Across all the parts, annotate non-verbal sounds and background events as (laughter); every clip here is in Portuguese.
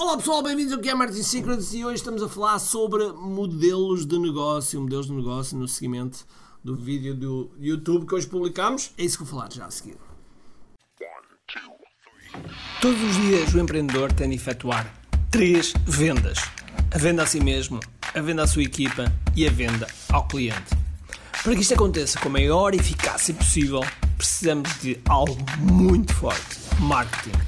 Olá pessoal, bem-vindos aqui a Martin Secrets e hoje estamos a falar sobre modelos de negócio, modelos de negócio no seguimento do vídeo do YouTube que hoje publicamos. É isso que vou falar já a seguir. Todos os dias o empreendedor tem de efetuar três vendas: a venda a si mesmo, a venda à sua equipa e a venda ao cliente. Para que isto aconteça com a maior eficácia possível, precisamos de algo muito forte: marketing.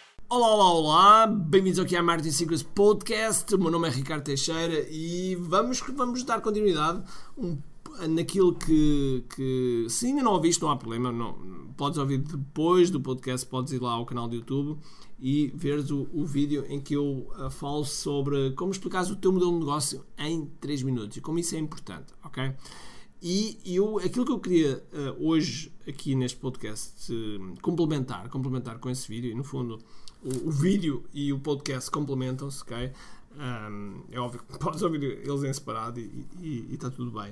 Olá, olá, olá, bem-vindos ao QI Marketing Secrets Podcast. O meu nome é Ricardo Teixeira e vamos, vamos dar continuidade um, naquilo que, que, se ainda não ouviste, não há problema. Não, podes ouvir depois do podcast, podes ir lá ao canal do YouTube e veres o, o vídeo em que eu uh, falo sobre como explicares o teu modelo de negócio em 3 minutos e como isso é importante, ok? E eu, aquilo que eu queria uh, hoje aqui neste podcast uh, complementar, complementar com esse vídeo, e no fundo o, o vídeo e o podcast complementam-se, ok? Um, é óbvio que (laughs) podes ouvir eles em separado e está tudo bem.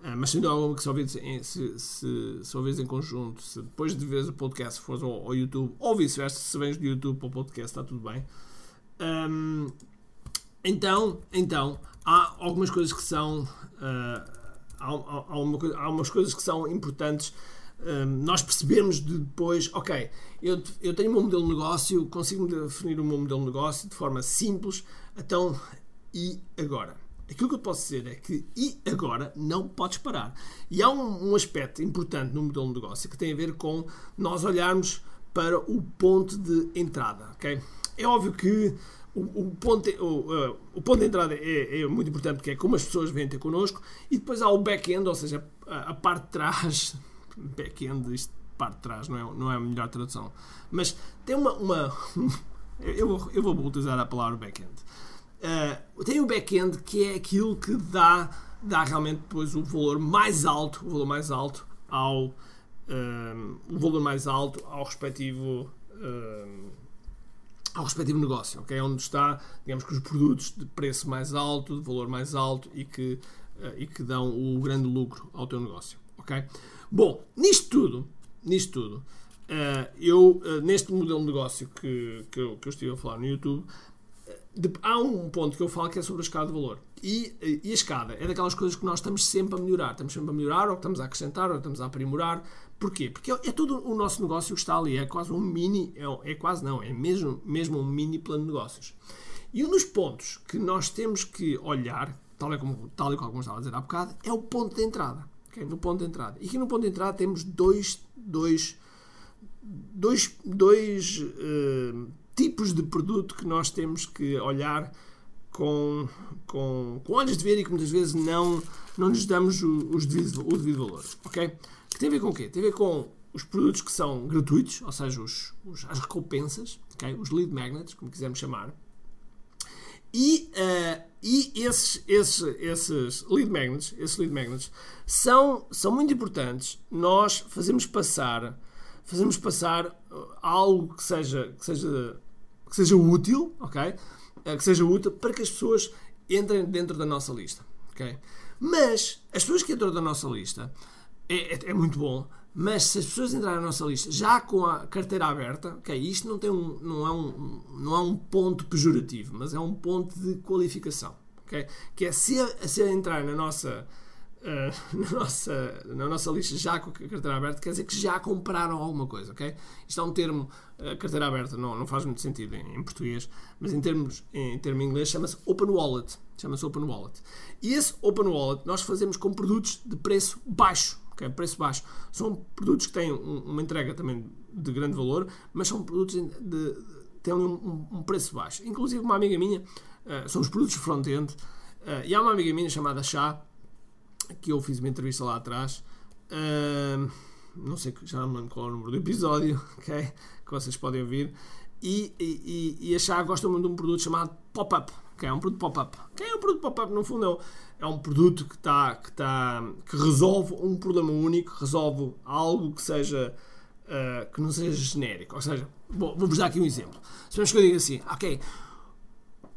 Uh, mas dúvida alguma que se ouvires, em, se, se, se ouvires em conjunto, se depois de veres o podcast fores ao, ao YouTube, ou vice-versa, se vens do YouTube para o podcast, está tudo bem. Um, então, então, há algumas coisas que são. Uh, há, há, uma, há umas coisas que são importantes um, nós percebemos de depois, ok, eu, eu tenho o meu modelo de negócio, consigo definir o meu modelo de negócio de forma simples, então, e agora? Aquilo que eu posso dizer é que e agora não podes parar. E há um, um aspecto importante no modelo de negócio que tem a ver com nós olharmos para o ponto de entrada, ok? É óbvio que o, o, ponto, o, uh, o ponto de entrada é, é, muito importante porque é como as pessoas vêm ter connosco e depois há o back-end, ou seja, a, a, parte de trás, (laughs) back-end, isto parte de trás, não é, não é a melhor tradução, mas tem uma. uma (laughs) eu, eu vou utilizar a palavra back-end. Uh, tem o back-end que é aquilo que dá, dá realmente depois o valor mais alto, o valor mais alto ao. Uh, o valor mais alto ao respectivo. Uh, ao respectivo negócio, ok? Onde está, digamos que os produtos de preço mais alto, de valor mais alto e que, uh, e que dão o grande lucro ao teu negócio, ok? Bom, nisto tudo, nisto tudo, uh, eu, uh, neste modelo de negócio que, que, eu, que eu estive a falar no YouTube, há um ponto que eu falo que é sobre a escada de valor. E, e, a escada é daquelas coisas que nós estamos sempre a melhorar. Estamos sempre a melhorar, ou estamos a acrescentar, ou estamos a aprimorar. Porquê? Porque é, é todo o nosso negócio que está ali. É quase um mini, é, é quase não, é mesmo, mesmo um mini plano de negócios. E um dos pontos que nós temos que olhar, tal e como, tal e como estava a dizer há bocado, é o ponto de entrada. Okay? No ponto de entrada. E aqui no ponto de entrada temos dois, dois, dois, dois uh, tipos de produto que nós temos que olhar com, com, com olhos de ver e que muitas vezes não, não nos damos o, os devido, o devido valor. Ok? Que tem a ver com o quê? Tem a ver com os produtos que são gratuitos, ou seja, os, os as recompensas, okay? os lead magnets, como quisermos chamar. E, uh, e esses, esses, esses lead magnets, esses lead magnets são, são muito importantes. Nós fazemos passar, fazemos passar algo que seja, que seja, que seja útil, ok? Eh, que seja útil para que as pessoas entrem dentro da nossa lista. Okay? Mas as pessoas que entram da nossa lista é, é, é, muito bom, mas se as pessoas entrarem na nossa lista já com a carteira aberta, okay, isto não, tem um, não, é um, não é um ponto pejorativo, mas é um ponto de qualificação. Okay? Que é se, se entrar na nossa uh, (laughs) na, nossa, na nossa lista já com a carteira aberta, quer dizer que já compraram alguma coisa, ok? Isto é um termo, uh, carteira aberta, não, não faz muito sentido em, em português, mas em termos em termo inglês chama-se Open Wallet. Chama-se Open Wallet. E esse Open Wallet nós fazemos com produtos de preço baixo, ok? Preço baixo. São produtos que têm um, uma entrega também de grande valor, mas são produtos de, de têm um, um, preço baixo. Inclusive, uma amiga minha, uh, são os produtos front-end, uh, e há uma amiga minha chamada Chá, que eu fiz uma entrevista lá atrás. Uh, não sei, já não me lembro qual é o número do episódio, (laughs) ok? Que vocês podem ouvir. E, e, e a Chá gosta muito de um produto chamado Pop-Up. que é um produto pop-up. Que é um produto pop-up, no fundo, é um produto que, tá, que, tá, que resolve um problema único, resolve algo que seja uh, que não seja genérico. Ou seja, vou-vos dar aqui um exemplo. Se que eu digo assim, ok,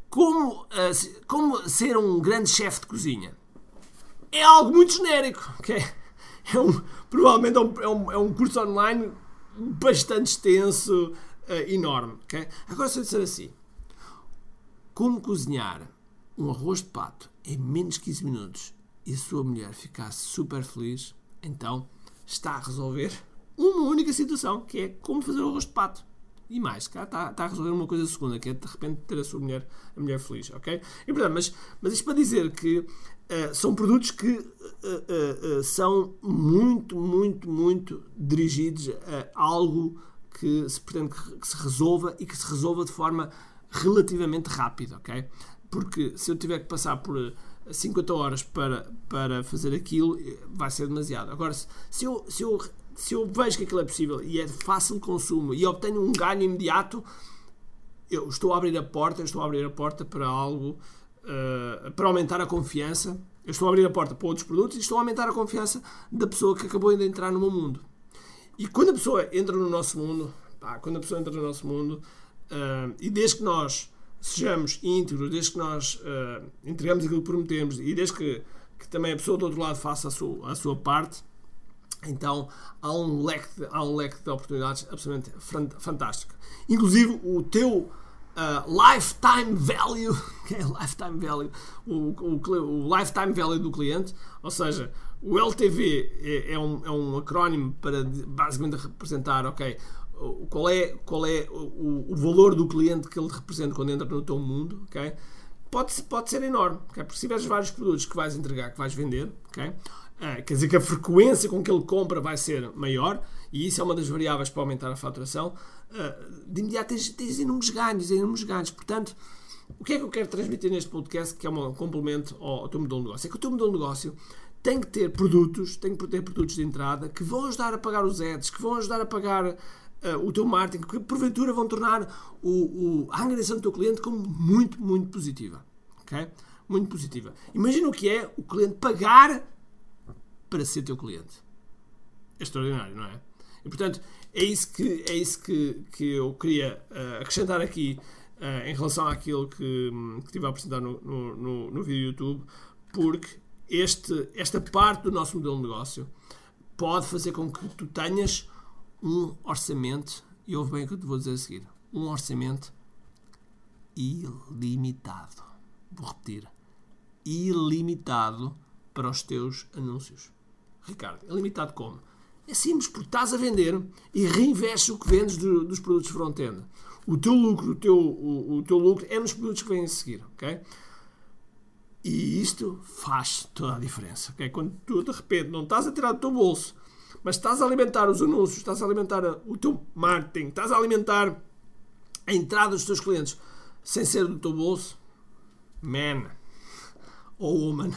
como, uh, como ser um grande chefe de cozinha? É algo muito genérico, ok? É um, provavelmente é um, é um, é um curso online bastante extenso, uh, enorme, ok? Agora, se eu disser assim, como cozinhar um arroz de pato em menos de 15 minutos e a sua mulher ficar super feliz, então está a resolver uma única situação, que é como fazer o arroz de pato. E mais, cá está, está a resolver uma coisa segunda, que é de repente ter a sua mulher, a mulher feliz, ok? E, portanto, mas, mas isto para dizer que uh, são produtos que uh, uh, são muito, muito, muito dirigidos a algo que se pretende que, que se resolva e que se resolva de forma relativamente rápida, ok? Porque se eu tiver que passar por 50 horas para, para fazer aquilo, vai ser demasiado. Agora, se, se, eu, se, eu, se eu vejo que aquilo é possível e é de fácil consumo e obtenho um ganho imediato, eu estou a abrir a porta, estou a abrir a porta para algo, uh, para aumentar a confiança. Eu estou a abrir a porta para outros produtos e estou a aumentar a confiança da pessoa que acabou de entrar no meu mundo. E quando a pessoa entra no nosso mundo, pá, quando a pessoa entra no nosso mundo, Uh, e desde que nós sejamos íntegros, desde que nós uh, entregamos aquilo que prometemos e desde que, que, também a pessoa do outro lado faça a sua, a sua parte, então há um, leque de, há um leque de oportunidades absolutamente fantástico. Inclusive o teu Uh, lifetime value, (laughs) que é lifetime value, o, o, o, lifetime value do cliente, ou seja, o LTV é, é, um, é um acrónimo para basicamente representar, ok, qual é, qual é o, o, valor do cliente que ele representa quando entra no teu mundo, ok? Pode, pode ser enorme, okay? porque se tiveres vários produtos que vais entregar, que vais vender, ok? Uh, quer dizer que a frequência com que ele compra vai ser maior e isso é uma das variáveis para aumentar a faturação. Uh, de imediato tens, tens inúmeros ganhos, inúmeros ganhos. Portanto, o que é que eu quero transmitir neste podcast, que é um complemento ao, ao teu modelo de negócio? É que o teu modelo de negócio tem que ter produtos, tem que ter produtos de entrada que vão ajudar a pagar os ads, que vão ajudar a pagar uh, o teu marketing, que porventura vão tornar o, o, a angariação do teu cliente como muito, muito positiva. ok? Muito positiva. Imagina o que é o cliente pagar para ser teu cliente. É extraordinário, não é? E portanto, é isso que, é isso que, que eu queria uh, acrescentar aqui uh, em relação àquilo que, que estive a apresentar no, no, no, no vídeo YouTube, porque este, esta parte do nosso modelo de negócio pode fazer com que tu tenhas um orçamento, e ouve bem o que eu te vou dizer a seguir, um orçamento ilimitado. Vou repetir. Ilimitado para os teus anúncios. Ricardo, ilimitado como? É simples, porque estás a vender e reinvestes o que vendes do, dos produtos front-end. O teu lucro, o teu, o, o, teu lucro é nos produtos que vêm a seguir, ok? E isto faz toda a diferença, ok? Quando tu de repente não estás a tirar do teu bolso mas estás a alimentar os anúncios, estás a alimentar o teu marketing, estás a alimentar a entrada dos teus clientes sem ser do teu bolso, man ou woman,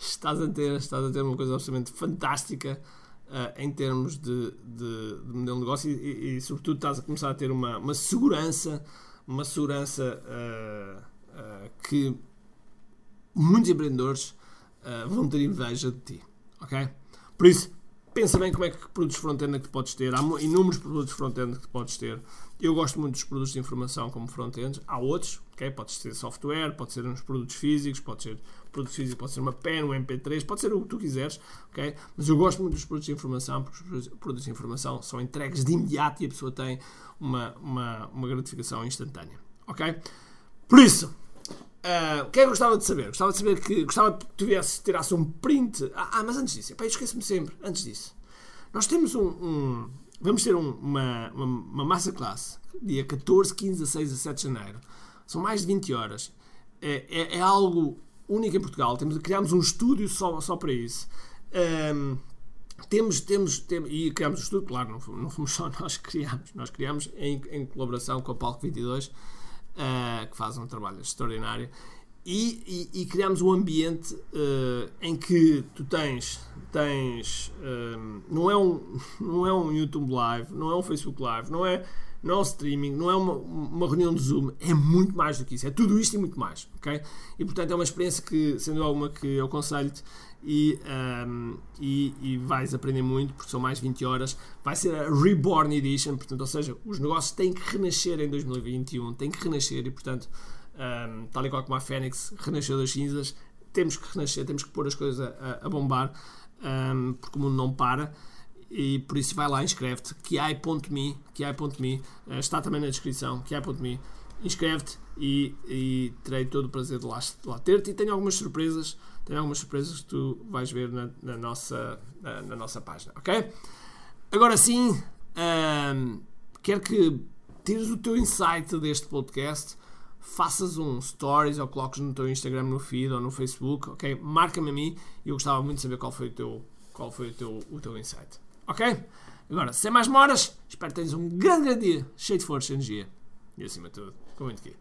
estás a ter, estás a ter uma coisa absolutamente fantástica uh, em termos de, de, de, modelo de negócio e, e, e, sobretudo, estás a começar a ter uma, uma segurança, uma segurança uh, uh, que muitos empreendedores vão ter inveja de ti, ok? Por isso, pensa bem como é que produtos front-end é que podes ter. Há inúmeros produtos front-end que podes ter. Eu gosto muito dos produtos de informação como front-end. Há outros, ok? Pode ser software, pode ser uns produtos físicos, pode ser produto físico, pode ser uma pen, um MP3, pode ser o que tu quiseres, ok? Mas eu gosto muito dos produtos de informação, porque os produtos de informação são entregues de imediato e a pessoa tem uma, uma, uma gratificação instantânea, ok? Por isso, Uh, o que é que eu gostava de saber? Gostava de saber que gostava que tivesse, tirasse um print. Ah, ah mas antes disso, eu esqueço-me sempre. Antes disso, nós temos um. um vamos ter um, uma, uma, uma massa classe dia 14, 15, 16 a 7 de janeiro. São mais de 20 horas. É, é, é algo único em Portugal. Temos, criámos um estúdio só, só para isso. Um, temos, temos, temos, e criámos um estúdio, claro, não não fomos só (laughs) nós que criámos, nós criámos em, em colaboração com a Palco 22 uh, que faz um trabalho extraordinário. E, e, e criamos um ambiente uh, em que tu tens, tens um, não, é um, (laughs) não é um YouTube Live, não é um Facebook Live, não é, não é um streaming, não é uma, uma reunião de Zoom, é muito mais do que isso, é tudo isto e muito mais, ok? E portanto é uma experiência que, sendo alguma, que eu aconselho-te e, um, e, e, vais aprender muito, porque são mais 20 horas. Vai ser a Reborn Edition, portanto, ou seja, os negócios têm que renascer em 2021, têm que renascer e, portanto, um, tal e qual como a Fênix renasceu das cinzas, temos que renascer, temos que pôr as coisas a, a bombar, um, porque o mundo não para e por isso vai lá, inscreve-te, kiai.me, kiai.me, eh, está também na descrição, kiai.me, inscreve-te e, e, terei todo o prazer de lá, de lá ter-te e tenho algumas surpresas, tenho algumas surpresas que tu vais ver na, na nossa, na, na, nossa página, ok? Agora sim, um, quero que tires o teu insight deste podcast, faças um stories ou coloques no teu Instagram, no feed ou no Facebook, ok? Marca-me a mim e eu gostava muito de saber qual foi o teu, qual foi o teu, o teu insight. Ok? Agora, sem mais moras, espero que tenhas um grande, grande dia, cheio de força e energia. E acima de tudo, com muito aqui.